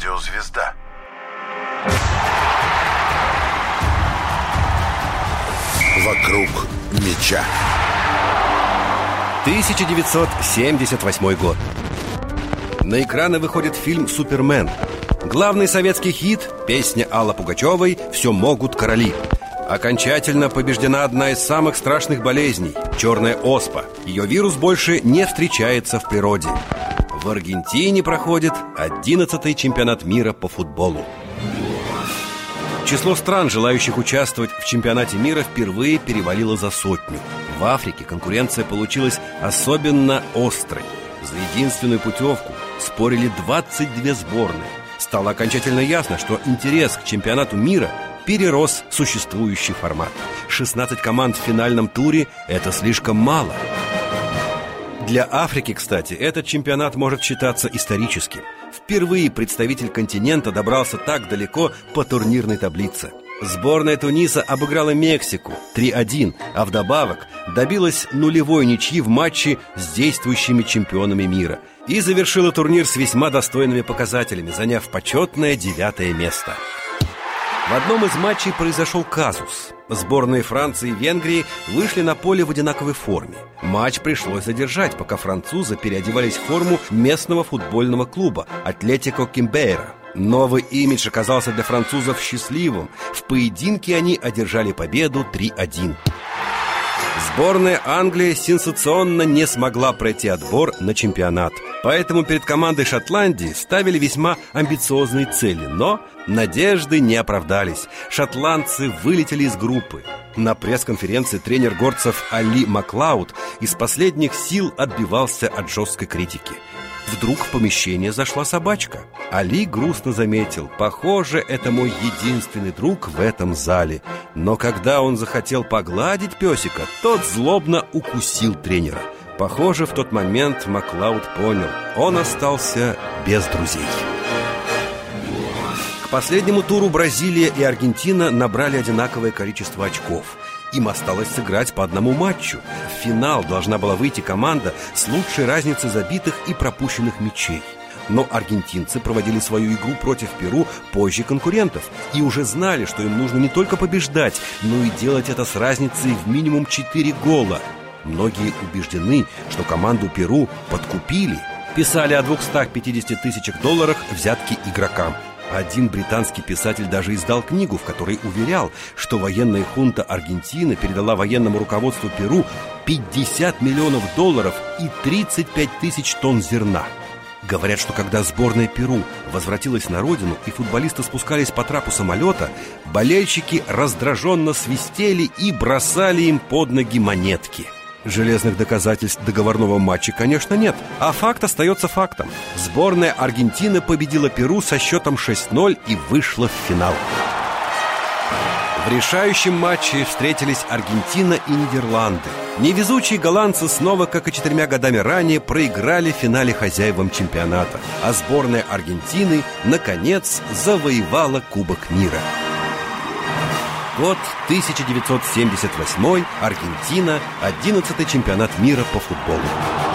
радиозвезда. Вокруг меча. 1978 год. На экраны выходит фильм «Супермен». Главный советский хит – песня Алла Пугачевой «Все могут короли». Окончательно побеждена одна из самых страшных болезней – черная оспа. Ее вирус больше не встречается в природе. В Аргентине проходит 11-й чемпионат мира по футболу. Число стран, желающих участвовать в чемпионате мира, впервые перевалило за сотню. В Африке конкуренция получилась особенно острой. За единственную путевку спорили 22 сборные. Стало окончательно ясно, что интерес к чемпионату мира перерос существующий формат. 16 команд в финальном туре – это слишком мало. Для Африки, кстати, этот чемпионат может считаться историческим. Впервые представитель континента добрался так далеко по турнирной таблице. Сборная Туниса обыграла Мексику 3-1, а вдобавок добилась нулевой ничьи в матче с действующими чемпионами мира и завершила турнир с весьма достойными показателями, заняв почетное девятое место. В одном из матчей произошел казус. Сборные Франции и Венгрии вышли на поле в одинаковой форме. Матч пришлось задержать, пока французы переодевались в форму местного футбольного клуба «Атлетико Кимбейра». Новый имидж оказался для французов счастливым. В поединке они одержали победу 3-1. Сборная Англии сенсационно не смогла пройти отбор на чемпионат. Поэтому перед командой Шотландии ставили весьма амбициозные цели, но надежды не оправдались. Шотландцы вылетели из группы. На пресс-конференции тренер горцев Али Маклауд из последних сил отбивался от жесткой критики – Вдруг в помещение зашла собачка. Али грустно заметил, похоже, это мой единственный друг в этом зале. Но когда он захотел погладить песика, тот злобно укусил тренера. Похоже, в тот момент Маклауд понял, он остался без друзей. Последнему туру Бразилия и Аргентина набрали одинаковое количество очков – им осталось сыграть по одному матчу. В финал должна была выйти команда с лучшей разницей забитых и пропущенных мячей. Но аргентинцы проводили свою игру против Перу позже конкурентов и уже знали, что им нужно не только побеждать, но и делать это с разницей в минимум 4 гола. Многие убеждены, что команду Перу подкупили. Писали о 250 тысячах долларах взятки игрокам – один британский писатель даже издал книгу, в которой уверял, что военная хунта Аргентины передала военному руководству Перу 50 миллионов долларов и 35 тысяч тонн зерна. Говорят, что когда сборная Перу возвратилась на родину и футболисты спускались по трапу самолета, болельщики раздраженно свистели и бросали им под ноги монетки – Железных доказательств договорного матча, конечно, нет, а факт остается фактом. Сборная Аргентины победила Перу со счетом 6-0 и вышла в финал. В решающем матче встретились Аргентина и Нидерланды. Невезучие голландцы снова, как и четырьмя годами ранее, проиграли в финале хозяевам чемпионата, а сборная Аргентины, наконец, завоевала Кубок мира. Год 1978, Аргентина, 11-й чемпионат мира по футболу.